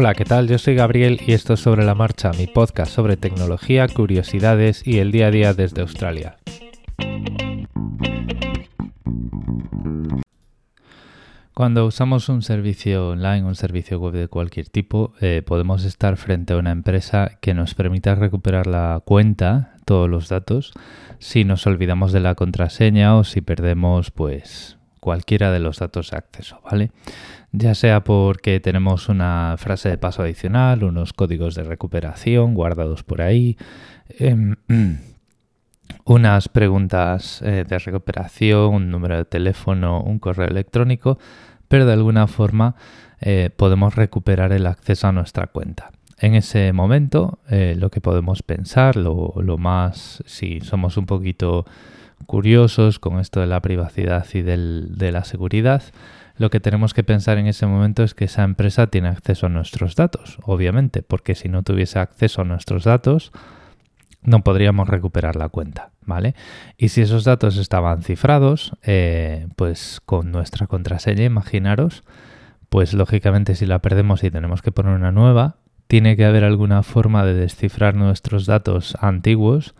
Hola, ¿qué tal? Yo soy Gabriel y esto es Sobre la Marcha, mi podcast sobre tecnología, curiosidades y el día a día desde Australia. Cuando usamos un servicio online, un servicio web de cualquier tipo, eh, podemos estar frente a una empresa que nos permita recuperar la cuenta, todos los datos, si nos olvidamos de la contraseña o si perdemos pues cualquiera de los datos de acceso, ¿vale? Ya sea porque tenemos una frase de paso adicional, unos códigos de recuperación guardados por ahí, em, unas preguntas eh, de recuperación, un número de teléfono, un correo electrónico, pero de alguna forma eh, podemos recuperar el acceso a nuestra cuenta. En ese momento, eh, lo que podemos pensar, lo, más, si somos un poquito curiosos con esto de la privacidad y de la seguridad, lo que tenemos que pensar en ese momento es que esa empresa tiene acceso a nuestros datos, obviamente, porque si no tuviese acceso a nuestros datos, no podríamos recuperar la cuenta, ¿vale? Y si esos datos estaban cifrados, eh, pues con nuestra contraseña, imaginaros, pues lógicamente si la perdemos y tenemos que poner una nueva, tiene que haber alguna forma de descifrar nuestros datos antiguos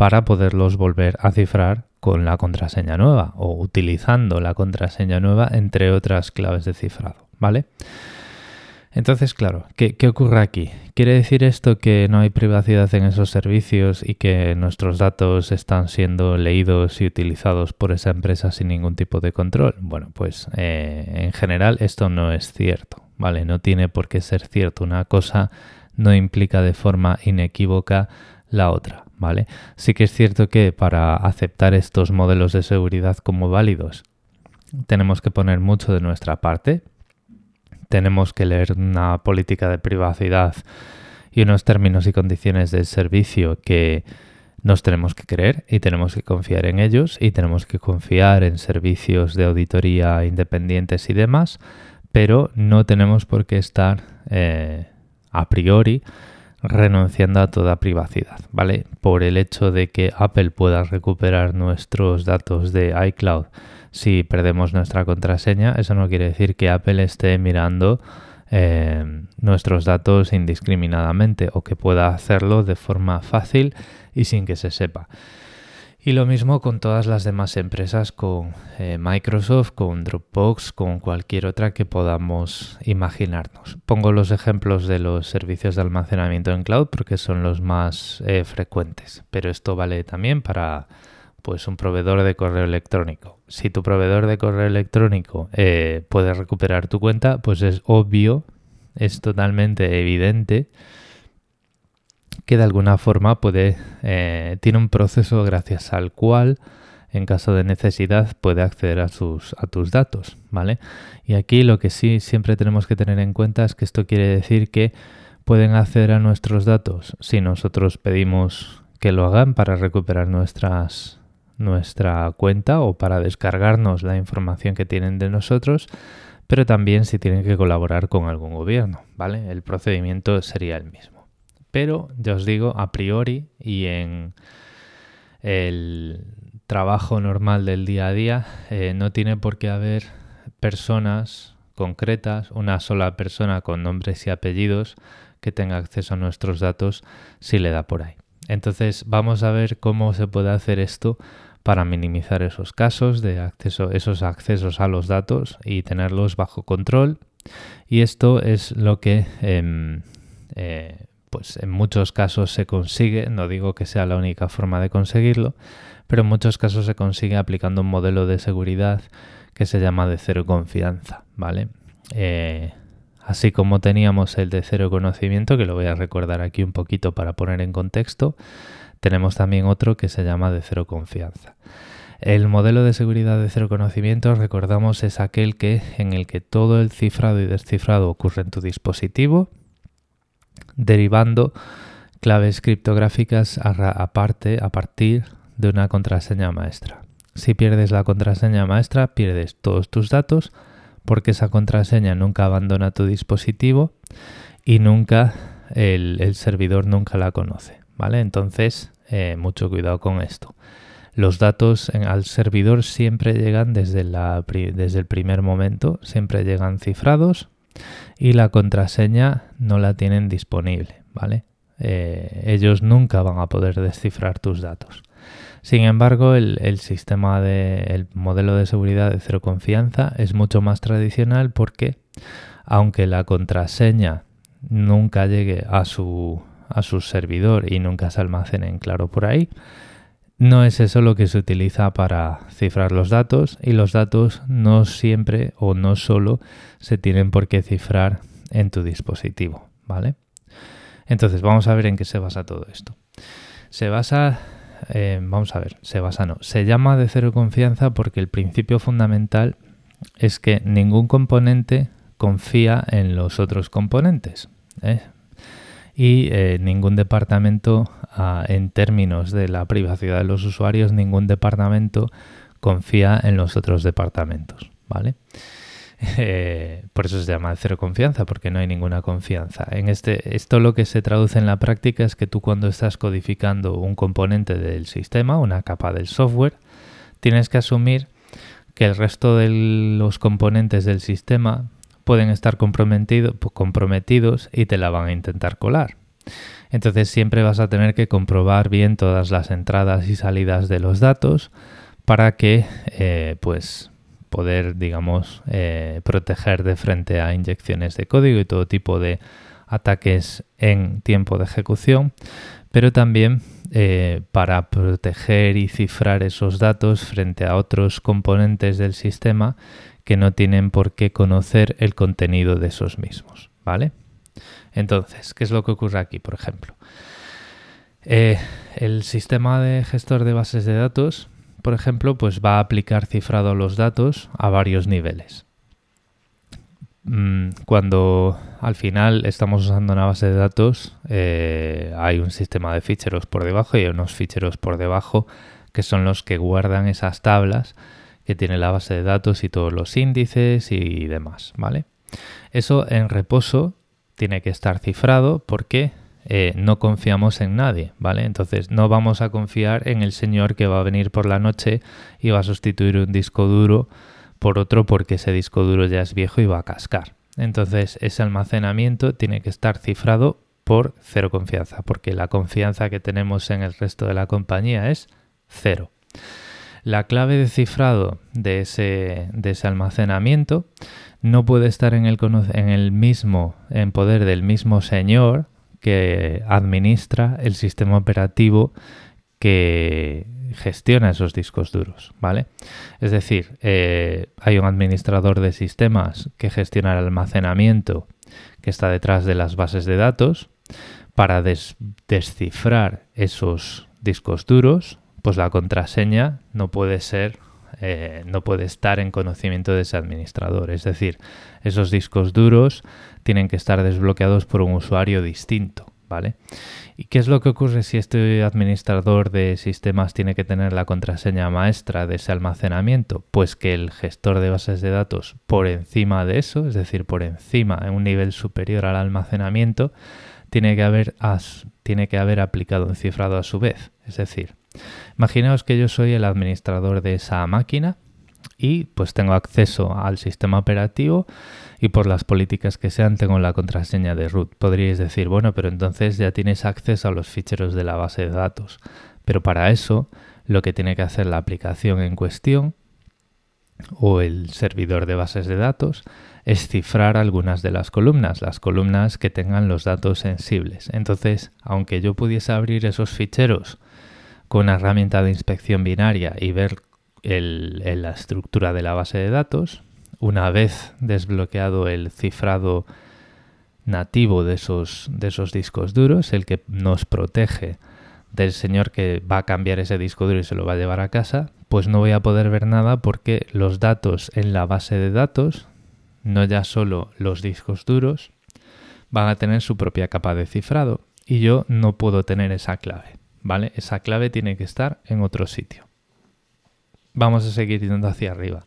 para poderlos volver a cifrar con la contraseña nueva o utilizando la contraseña nueva entre otras claves de cifrado, ¿vale? Entonces, claro, ¿qué, ocurre aquí? ¿Quiere decir esto que no hay privacidad en esos servicios y que nuestros datos están siendo leídos y utilizados por esa empresa sin ningún tipo de control? Bueno, pues eh, en general esto no es cierto, ¿vale? No tiene por qué ser cierto. Una cosa no implica de forma inequívoca la otra, ¿vale? Sí que es cierto que para aceptar estos modelos de seguridad como válidos tenemos que poner mucho de nuestra parte, tenemos que leer una política de privacidad y unos términos y condiciones del servicio que nos tenemos que creer y tenemos que confiar en ellos y tenemos que confiar en servicios de auditoría independientes y demás, pero no tenemos por qué estar eh, a priori renunciando a toda privacidad, ¿vale? Por el hecho de que Apple pueda recuperar nuestros datos de iCloud si perdemos nuestra contraseña, eso no quiere decir que Apple esté mirando eh, nuestros datos indiscriminadamente o que pueda hacerlo de forma fácil y sin que se sepa. Y lo mismo con todas las demás empresas, con eh, Microsoft, con Dropbox, con cualquier otra que podamos imaginarnos. Pongo los ejemplos de los servicios de almacenamiento en cloud porque son los más eh, frecuentes, pero esto vale también para pues un proveedor de correo electrónico. Si tu proveedor de correo electrónico eh, puede recuperar tu cuenta, pues es obvio, es totalmente evidente que de alguna forma puede, eh, tiene un proceso gracias al cual en caso de necesidad puede acceder a, sus, a tus datos, ¿vale? Y aquí lo que sí siempre tenemos que tener en cuenta es que esto quiere decir que pueden acceder a nuestros datos si nosotros pedimos que lo hagan para recuperar nuestras, nuestra cuenta o para descargarnos la información que tienen de nosotros, pero también si tienen que colaborar con algún gobierno, ¿vale? El procedimiento sería el mismo. Pero ya os digo, a priori y en el trabajo normal del día a día, eh, no tiene por qué haber personas concretas, una sola persona con nombres y apellidos que tenga acceso a nuestros datos si le da por ahí. Entonces vamos a ver cómo se puede hacer esto para minimizar esos casos de acceso, esos accesos a los datos y tenerlos bajo control. Y esto es lo que em, eh, pues en muchos casos se consigue, no digo que sea la única forma de conseguirlo, pero en muchos casos se consigue aplicando un modelo de seguridad que se llama de cero confianza, ¿vale? Eh, así como teníamos el de cero conocimiento, que lo voy a recordar aquí un poquito para poner en contexto, tenemos también otro que se llama de cero confianza. El modelo de seguridad de cero conocimiento, recordamos, es aquel que en el que todo el cifrado y descifrado ocurre en tu dispositivo derivando claves criptográficas a partir de una contraseña maestra. Si pierdes la contraseña maestra, pierdes todos tus datos porque esa contraseña nunca abandona tu dispositivo y nunca el, servidor nunca la conoce. ¿vale? Entonces, eh, mucho cuidado con esto. Los datos al servidor siempre llegan desde, la, desde el primer momento, siempre llegan cifrados y la contraseña no la tienen disponible, ¿vale? Eh, ellos nunca van a poder descifrar tus datos. Sin embargo, el, sistema de, el modelo de seguridad de cero confianza es mucho más tradicional porque, aunque la contraseña nunca llegue a su, a su servidor y nunca se almacene en claro por ahí, no es eso lo que se utiliza para cifrar los datos y los datos no siempre o no solo se tienen por qué cifrar en tu dispositivo, ¿vale? Entonces vamos a ver en qué se basa todo esto. Se basa, eh, vamos a ver, se basa no, se llama de cero confianza porque el principio fundamental es que ningún componente confía en los otros componentes. ¿eh? Y eh, ningún departamento, ah, en términos de la privacidad de los usuarios, ningún departamento confía en los otros departamentos, ¿vale? Eh, por eso se llama cero confianza, porque no hay ninguna confianza. En este, esto lo que se traduce en la práctica es que tú cuando estás codificando un componente del sistema, una capa del software, tienes que asumir que el resto de los componentes del sistema pueden estar comprometidos y te la van a intentar colar. Entonces siempre vas a tener que comprobar bien todas las entradas y salidas de los datos para que eh, pues poder digamos eh, proteger de frente a inyecciones de código y todo tipo de ataques en tiempo de ejecución pero también eh, para proteger y cifrar esos datos frente a otros componentes del sistema que no tienen por qué conocer el contenido de esos mismos, ¿vale? Entonces, ¿qué es lo que ocurre aquí, por ejemplo? Eh, el sistema de gestor de bases de datos, por ejemplo, pues va a aplicar cifrado a los datos a varios niveles. Mm, cuando al final estamos usando una base de datos, eh, hay un sistema de ficheros por debajo y unos ficheros por debajo que son los que guardan esas tablas que tiene la base de datos y todos los índices y demás, ¿vale? Eso en reposo tiene que estar cifrado porque eh, no confiamos en nadie, ¿vale? Entonces no vamos a confiar en el señor que va a venir por la noche y va a sustituir un disco duro por otro porque ese disco duro ya es viejo y va a cascar. Entonces ese almacenamiento tiene que estar cifrado por cero confianza, porque la confianza que tenemos en el resto de la compañía es cero. La clave de cifrado de ese, almacenamiento no puede estar en el mismo, en poder del mismo señor que administra el sistema operativo que gestiona esos discos duros, ¿vale? Es decir, eh, hay un administrador de sistemas que gestiona el almacenamiento que está detrás de las bases de datos para descifrar esos discos duros pues la contraseña no puede ser, eh, no puede estar en conocimiento de ese administrador. Es decir, esos discos duros tienen que estar desbloqueados por un usuario distinto, ¿Y qué es lo que ocurre si este administrador de sistemas tiene que tener la contraseña maestra de ese almacenamiento? Pues que el gestor de bases de datos por encima de eso, es decir, por encima, en un nivel superior al almacenamiento, tiene que haber, tiene que haber aplicado un cifrado a su vez. Es decir, Imaginaos que yo soy el administrador de esa máquina y pues tengo acceso al sistema operativo y por las políticas que sean tengo la contraseña de root. Podríais decir, bueno, pero entonces ya tienes acceso a los ficheros de la base de datos. Pero para eso lo que tiene que hacer la aplicación en cuestión o el servidor de bases de datos es cifrar algunas de las columnas, las columnas que tengan los datos sensibles. Entonces, aunque yo pudiese abrir esos ficheros con una herramienta de inspección binaria y ver la estructura de la base de datos. Una vez desbloqueado el cifrado nativo de esos, de esos discos duros, el que nos protege del señor que va a cambiar ese disco duro y se lo va a llevar a casa, pues no voy a poder ver nada porque los datos en la base de datos, no ya solo los discos duros, van a tener su propia capa de cifrado y yo no puedo tener esa clave. ¿vale? Esa clave tiene que estar en otro sitio. Vamos a seguir yendo hacia arriba.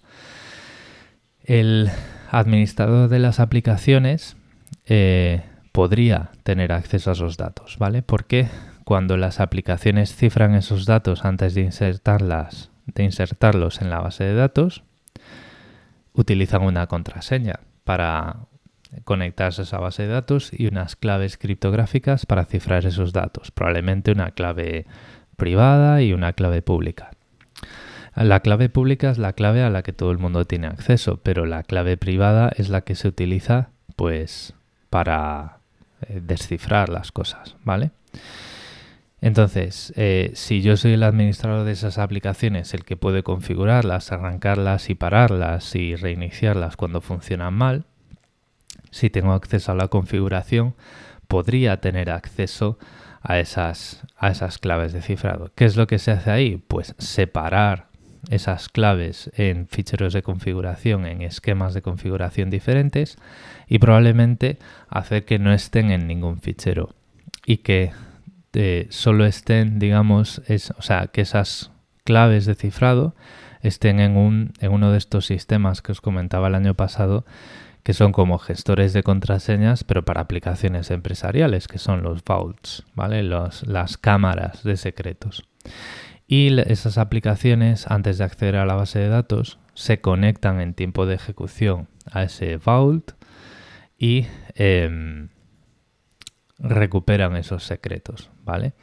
El administrador de las aplicaciones eh, podría tener acceso a esos datos, ¿vale? Porque cuando las aplicaciones cifran esos datos antes de insertarlas, de insertarlos en la base de datos, utilizan una contraseña para conectarse a esa base de datos y unas claves criptográficas para cifrar esos datos, probablemente una clave privada y una clave pública. La clave pública es la clave a la que todo el mundo tiene acceso, pero la clave privada es la que se utiliza pues para eh, descifrar las cosas, ¿vale? Entonces, eh, si yo soy el administrador de esas aplicaciones, el que puede configurarlas, arrancarlas y pararlas y reiniciarlas cuando funcionan mal, si tengo acceso a la configuración, podría tener acceso a esas, a esas claves de cifrado. ¿Qué es lo que se hace ahí? Pues separar esas claves en ficheros de configuración, en esquemas de configuración diferentes y probablemente hacer que no estén en ningún fichero y que solo estén, digamos, es, o sea, que esas claves de cifrado estén en, un, en uno de estos sistemas que os comentaba el año pasado, que son como gestores de contraseñas, pero para aplicaciones empresariales, que son los vaults, ¿vale? Las cámaras de secretos. Y esas aplicaciones, antes de acceder a la base de datos, se conectan en tiempo de ejecución a ese vault y em, recuperan esos secretos, ¿vale?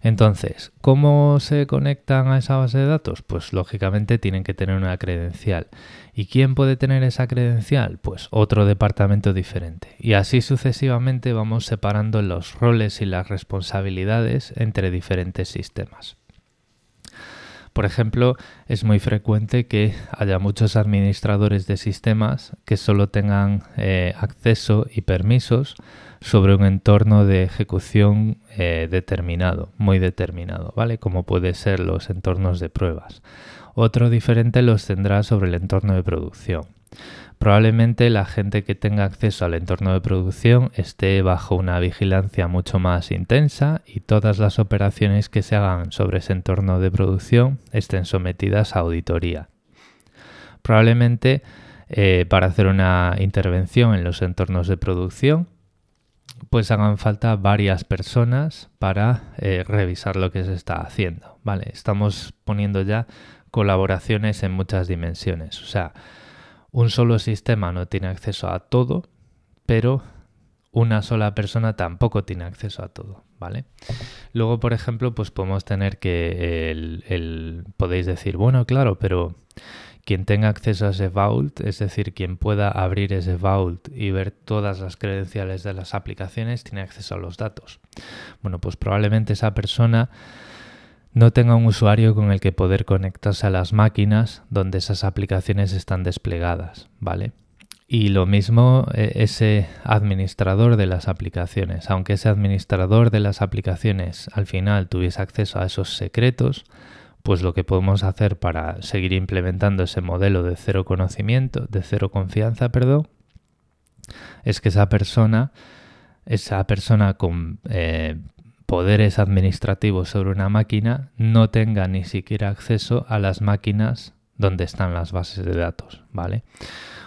Entonces, ¿cómo se conectan a esa base de datos? Pues lógicamente tienen que tener una credencial. ¿Y quién puede tener esa credencial? Pues otro departamento diferente. Y así sucesivamente vamos separando los roles y las responsabilidades entre diferentes sistemas. Por ejemplo, es muy frecuente que haya muchos administradores de sistemas que solo tengan eh, acceso y permisos sobre un entorno de ejecución eh, determinado, muy determinado, ¿vale? Como puede ser los entornos de pruebas. Otro diferente los tendrá sobre el entorno de producción. Probablemente la gente que tenga acceso al entorno de producción esté bajo una vigilancia mucho más intensa y todas las operaciones que se hagan sobre ese entorno de producción estén sometidas a auditoría. Probablemente eh, para hacer una intervención en los entornos de producción pues hagan falta varias personas para eh, revisar lo que se está haciendo. Vale, estamos poniendo ya colaboraciones en muchas dimensiones. O sea, un solo sistema no tiene acceso a todo, pero una sola persona tampoco tiene acceso a todo, ¿vale? Luego, por ejemplo, pues podemos tener que el podéis decir, bueno, claro, pero quien tenga acceso a ese vault, es decir, quien pueda abrir ese vault y ver todas las credenciales de las aplicaciones, tiene acceso a los datos. Bueno, pues probablemente esa persona no tenga un usuario con el que poder conectarse a las máquinas donde esas aplicaciones están desplegadas, ¿vale? Y lo mismo e, ese administrador de las aplicaciones. Aunque ese administrador de las aplicaciones al final tuviese acceso a esos secretos, pues lo que podemos hacer para seguir implementando ese modelo de cero conocimiento, de cero confianza, perdón, es que esa persona, esa persona con eh, poderes administrativos sobre una máquina no tenga ni siquiera acceso a las máquinas donde están las bases de datos, ¿vale?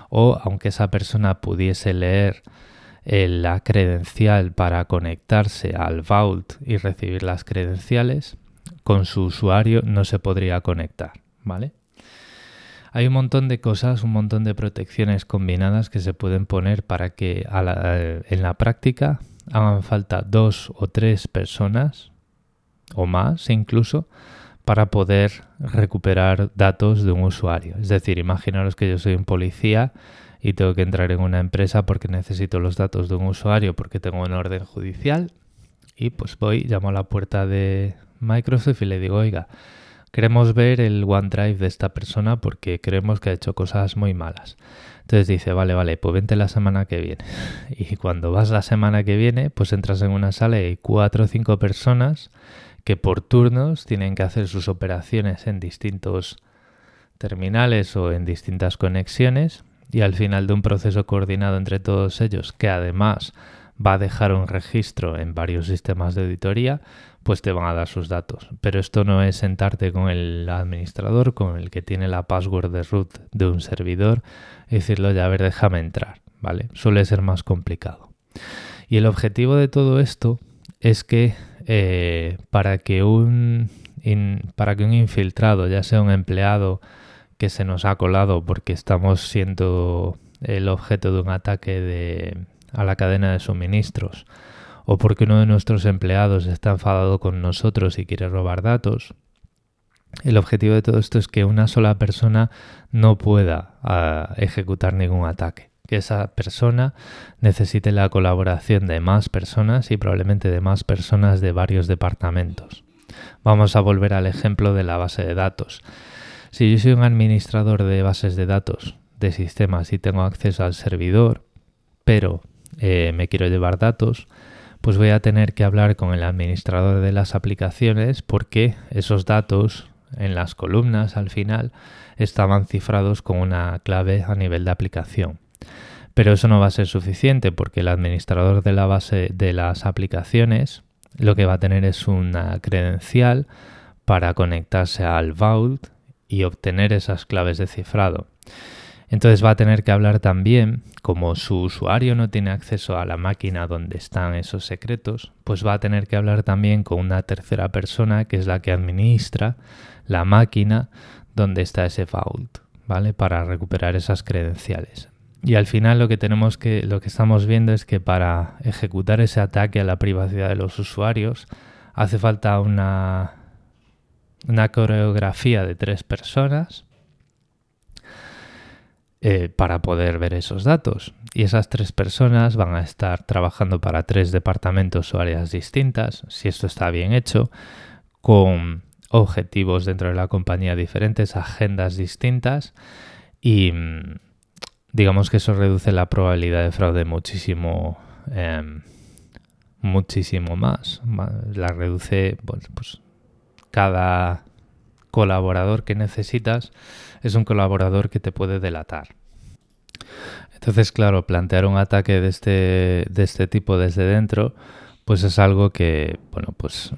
O aunque esa persona pudiese leer eh, la credencial para conectarse al Vault y recibir las credenciales, con su usuario no se podría conectar, ¿vale? Hay un montón de cosas, un montón de protecciones combinadas que se pueden poner para que eh, en la práctica hagan falta dos o tres personas o más incluso para poder recuperar datos de un usuario. Es decir, imaginaros que yo soy un policía y tengo que entrar en una empresa porque necesito los datos de un usuario porque tengo una orden judicial y pues voy, llamo a la puerta de, Microsoft y le digo, oiga, queremos ver el OneDrive de esta persona porque creemos que ha hecho cosas muy malas. Entonces dice, vale, vale, pues vente la semana que viene. Y cuando vas la semana que viene, pues entras en una sala y hay cuatro o cinco personas que por turnos tienen que hacer sus operaciones en distintos terminales o en distintas conexiones y al final de un proceso coordinado entre todos ellos, que además va a dejar un registro en varios sistemas de auditoría, pues te van a dar sus datos. Pero esto no es sentarte con el administrador, con el que tiene la password de root de un servidor y decirlo, ya a ver, déjame entrar, ¿vale? Suele ser más complicado. Y el objetivo de todo esto es que eh, para, que un para que un infiltrado, ya sea un empleado que se nos ha colado porque estamos siendo el objeto de un ataque a la cadena de suministros, o porque uno de nuestros empleados está enfadado con nosotros y quiere robar datos, el objetivo de todo esto es que una sola persona no pueda ah, ejecutar ningún ataque, que esa persona necesite la colaboración de más personas y probablemente de más personas de varios departamentos. Vamos a volver al ejemplo de la base de datos. Si yo soy un administrador de bases de datos, de sistemas y tengo acceso al servidor, pero eh, me quiero llevar datos, pues voy a tener que hablar con el administrador de las aplicaciones porque esos datos en las columnas al final estaban cifrados con una clave a nivel de aplicación. Pero eso no va a ser suficiente porque el administrador de la base de las aplicaciones lo que va a tener es una credencial para conectarse al Vault y obtener esas claves de cifrado. Entonces va a tener que hablar también, como su usuario no tiene acceso a la máquina donde están esos secretos, pues va a tener que hablar también con una tercera persona que es la que administra la máquina donde está ese vault, ¿vale? Para recuperar esas credenciales. Y al final lo que tenemos que, lo que estamos viendo es que para ejecutar ese ataque a la privacidad de los usuarios hace falta una, una coreografía de tres personas eh, para poder ver esos datos. Y esas tres personas van a estar trabajando para tres departamentos o áreas distintas, si esto está bien hecho, con objetivos dentro de la compañía diferentes, agendas distintas y mm, digamos que eso reduce la probabilidad de fraude muchísimo, em, muchísimo más. La reduce, pues cada colaborador que necesitas es un colaborador que te puede delatar. Entonces, claro, plantear un ataque de este, de este tipo desde dentro, pues es algo que, bueno, pues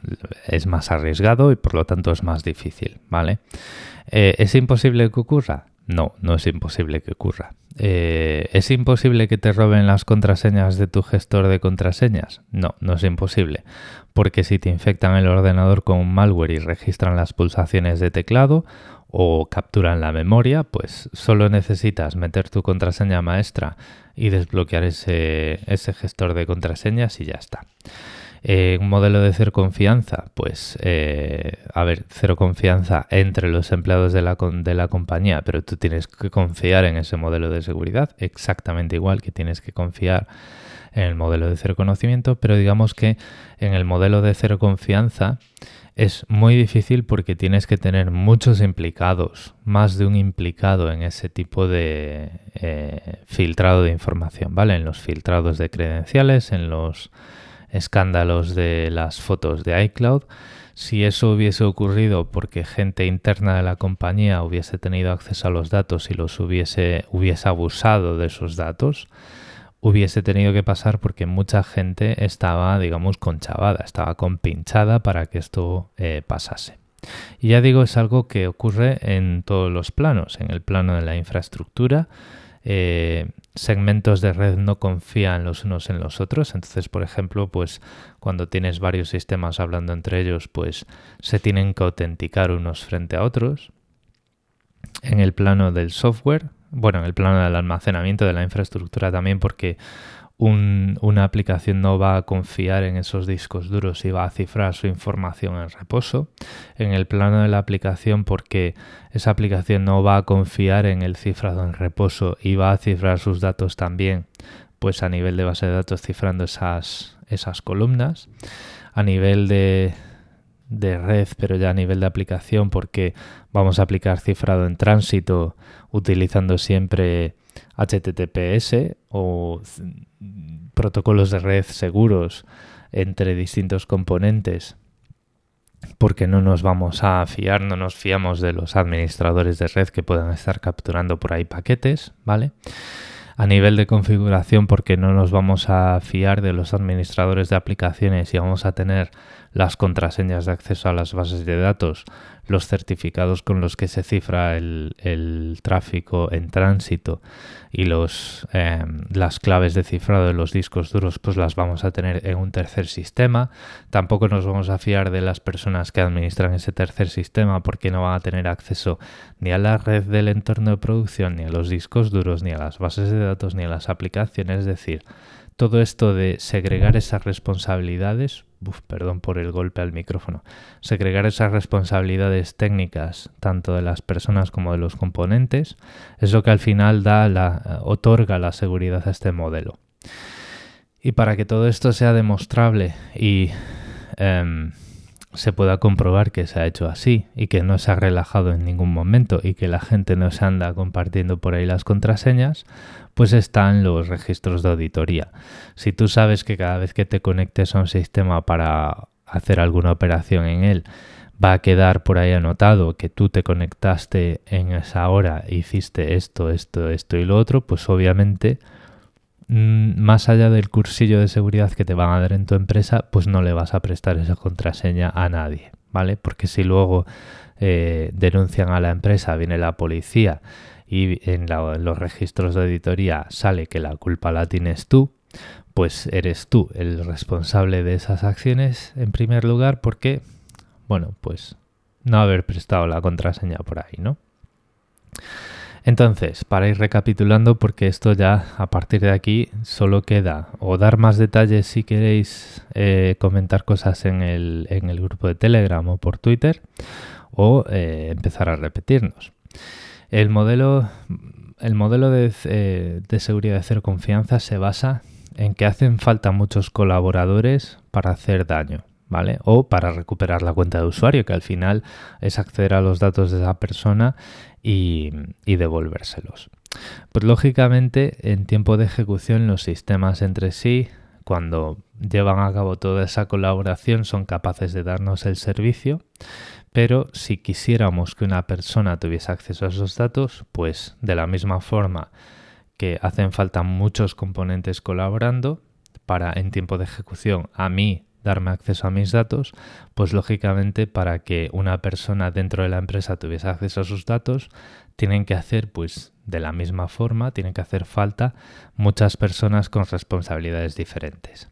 es más arriesgado y por lo tanto es más difícil, ¿vale? Eh, ¿Es imposible que ocurra? No, no es imposible que ocurra. Eh, ¿Es imposible que te roben las contraseñas de tu gestor de contraseñas? No, no es imposible. Porque si te infectan el ordenador con un malware y registran las pulsaciones de teclado o capturan la memoria, pues solo necesitas meter tu contraseña maestra y desbloquear ese, ese gestor de contraseñas y ya está. Eh, un modelo de cero confianza, pues, eh, a ver, cero confianza entre los empleados de la, de la compañía, pero tú tienes que confiar en ese modelo de seguridad, exactamente igual que tienes que confiar en el modelo de cero conocimiento, pero digamos que en el modelo de cero confianza es muy difícil porque tienes que tener muchos implicados, más de un implicado en ese tipo de eh, filtrado de información, ¿vale? En los filtrados de credenciales, en los escándalos de las fotos de iCloud. Si eso hubiese ocurrido porque gente interna de la compañía hubiese tenido acceso a los datos y los hubiese, hubiese abusado de esos datos, hubiese tenido que pasar porque mucha gente estaba, digamos, conchavada, estaba compinchada para que esto eh, pasase. Y ya digo, es algo que ocurre en todos los planos, en el plano de la infraestructura, eh, segmentos de red no confían los unos en los otros. Entonces, por ejemplo, pues cuando tienes varios sistemas hablando entre ellos, pues se tienen que autenticar unos frente a otros. En el plano del software, bueno, en el plano del almacenamiento de la infraestructura también, porque una aplicación no va a confiar en esos discos duros y va a cifrar su información en reposo. En el plano de la aplicación porque esa aplicación no va a confiar en el cifrado en reposo y va a cifrar sus datos también pues a nivel de base de datos cifrando esas, esas columnas. A nivel de, de red, pero ya a nivel de aplicación porque vamos a aplicar cifrado en tránsito utilizando siempre HTTPS o protocolos de red seguros entre distintos componentes porque no nos vamos a fiar, no nos fiamos de los administradores de red que puedan estar capturando por ahí paquetes, ¿vale? A nivel de configuración porque no nos vamos a fiar de los administradores de aplicaciones y vamos a tener las contraseñas de acceso a las bases de datos los certificados con los que se cifra el, tráfico en tránsito y los, em, las claves de cifrado de los discos duros pues las vamos a tener en un tercer sistema. Tampoco nos vamos a fiar de las personas que administran ese tercer sistema porque no van a tener acceso ni a la red del entorno de producción, ni a los discos duros, ni a las bases de datos, ni a las aplicaciones. Es decir, todo esto de segregar esas responsabilidades, perdón por el golpe al micrófono, segregar esas responsabilidades técnicas tanto de las personas como de los componentes, es lo que al final da la, otorga la seguridad a este modelo. Y para que todo esto sea demostrable y em, se pueda comprobar que se ha hecho así y que no se ha relajado en ningún momento y que la gente no se anda compartiendo por ahí las contraseñas, pues están los registros de auditoría. Si tú sabes que cada vez que te conectes a un sistema para hacer alguna operación en él, va a quedar por ahí anotado que tú te conectaste en esa hora, hiciste esto, esto, esto y lo otro, pues obviamente más allá del cursillo de seguridad que te van a dar en tu empresa, pues no le vas a prestar esa contraseña a nadie, ¿vale? Porque si luego eh, denuncian a la empresa, viene la policía y en, los registros de auditoría sale que la culpa la tienes tú, pues eres tú el responsable de esas acciones en primer lugar porque, bueno, pues no haber prestado la contraseña por ahí, ¿no? Entonces, para ir recapitulando, porque esto ya a partir de aquí solo queda o dar más detalles si queréis eh, comentar cosas en el, grupo de Telegram o por Twitter, o eh, empezar a repetirnos. El modelo, el modelo de, eh, de seguridad de cero confianza se basa en que hacen falta muchos colaboradores para hacer daño. ¿vale? O para recuperar la cuenta de usuario, que al final es acceder a los datos de esa persona y, devolvérselos. Pues lógicamente en tiempo de ejecución los sistemas entre sí, cuando llevan a cabo toda esa colaboración, son capaces de darnos el servicio, pero si quisiéramos que una persona tuviese acceso a esos datos, pues de la misma forma que hacen falta muchos componentes colaborando para en tiempo de ejecución a mí darme acceso a mis datos, pues lógicamente para que una persona dentro de la empresa tuviese acceso a sus datos, tienen que hacer pues de la misma forma, tienen que hacer falta muchas personas con responsabilidades diferentes.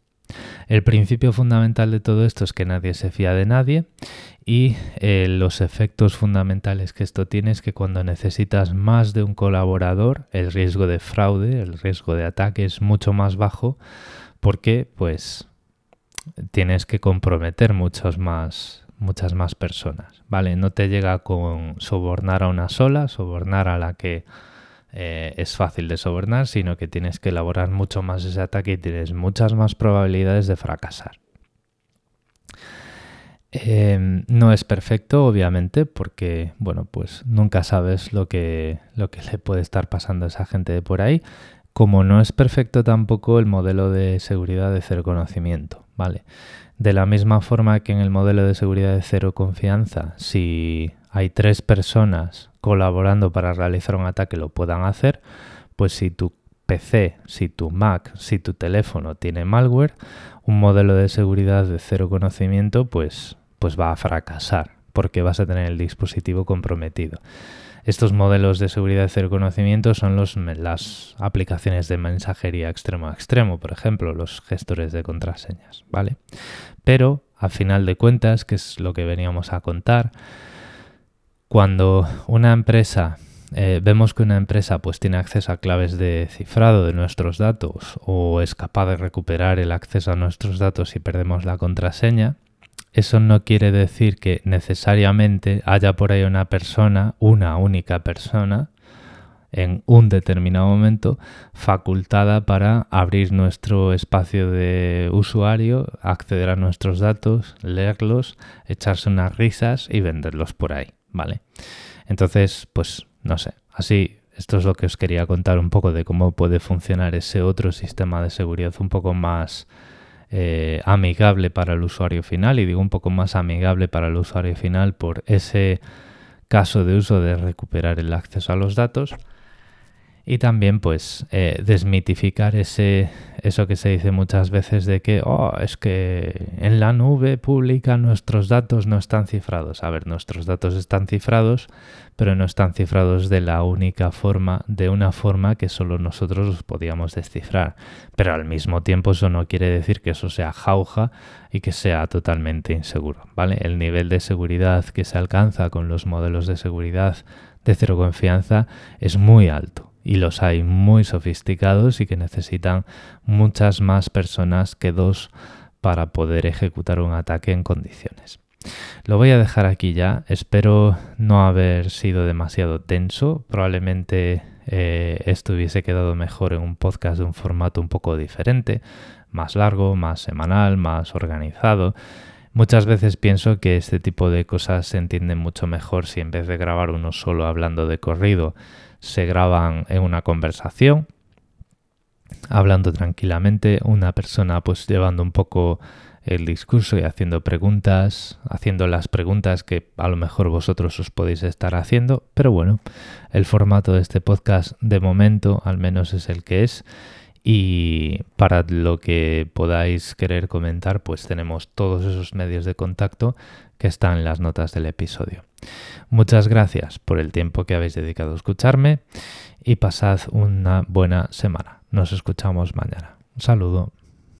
El principio fundamental de todo esto es que nadie se fía de nadie y eh, los efectos fundamentales que esto tiene es que cuando necesitas más de un colaborador, el riesgo de fraude, el riesgo de ataque es mucho más bajo porque pues tienes que comprometer muchos más, muchas más personas, ¿vale? No te llega con sobornar a una sola, sobornar a la que eh, es fácil de sobornar, sino que tienes que elaborar mucho más ese ataque y tienes muchas más probabilidades de fracasar. Em, no es perfecto, obviamente, porque, bueno, pues nunca sabes lo que, lo que le puede estar pasando a esa gente de por ahí, como no es perfecto tampoco el modelo de seguridad de cero conocimiento. ¿Vale? De la misma forma que en el modelo de seguridad de cero confianza, si hay tres personas colaborando para realizar un ataque lo puedan hacer, pues si tu PC, si tu Mac, si tu teléfono tiene malware, un modelo de seguridad de cero conocimiento pues, pues va a fracasar porque vas a tener el dispositivo comprometido. Estos modelos de seguridad de cero conocimiento son los, las aplicaciones de mensajería extremo a extremo, por ejemplo, los gestores de contraseñas, ¿vale? Pero, a final de cuentas, que es lo que veníamos a contar, cuando una empresa eh, vemos que una empresa pues tiene acceso a claves de cifrado de nuestros datos o es capaz de recuperar el acceso a nuestros datos si perdemos la contraseña, eso no quiere decir que necesariamente haya por ahí una persona, una única persona, en un determinado momento facultada para abrir nuestro espacio de usuario, acceder a nuestros datos, leerlos, echarse unas risas y venderlos por ahí, ¿vale? Entonces, pues no sé, así esto es lo que os quería contar un poco de cómo puede funcionar ese otro sistema de seguridad un poco más eh, amigable para el usuario final y digo un poco más amigable para el usuario final por ese caso de uso de recuperar el acceso a los datos. Y también pues eh, desmitificar ese, eso que se dice muchas veces de que oh, es que en la nube pública nuestros datos no están cifrados. A ver, nuestros datos están cifrados, pero no están cifrados de la única forma, de una forma que solo nosotros los podíamos descifrar. Pero al mismo tiempo eso no quiere decir que eso sea jauja y que sea totalmente inseguro, ¿vale? El nivel de seguridad que se alcanza con los modelos de seguridad de cero confianza es muy alto y los hay muy sofisticados y que necesitan muchas más personas que dos para poder ejecutar un ataque en condiciones. Lo voy a dejar aquí ya, espero no haber sido demasiado tenso, probablemente eh, esto hubiese quedado mejor en un podcast de un formato un poco diferente, más largo, más semanal, más organizado. Muchas veces pienso que este tipo de cosas se entienden mucho mejor si en vez de grabar uno solo hablando de corrido, se graban en una conversación, hablando tranquilamente, una persona pues llevando un poco el discurso y haciendo preguntas, haciendo las preguntas que a lo mejor vosotros os podéis estar haciendo, pero bueno, el formato de este podcast de momento al menos es el que es y para lo que podáis querer comentar pues tenemos todos esos medios de contacto que están en las notas del episodio. Muchas gracias por el tiempo que habéis dedicado a escucharme y pasad una buena semana. Nos escuchamos mañana. Un saludo.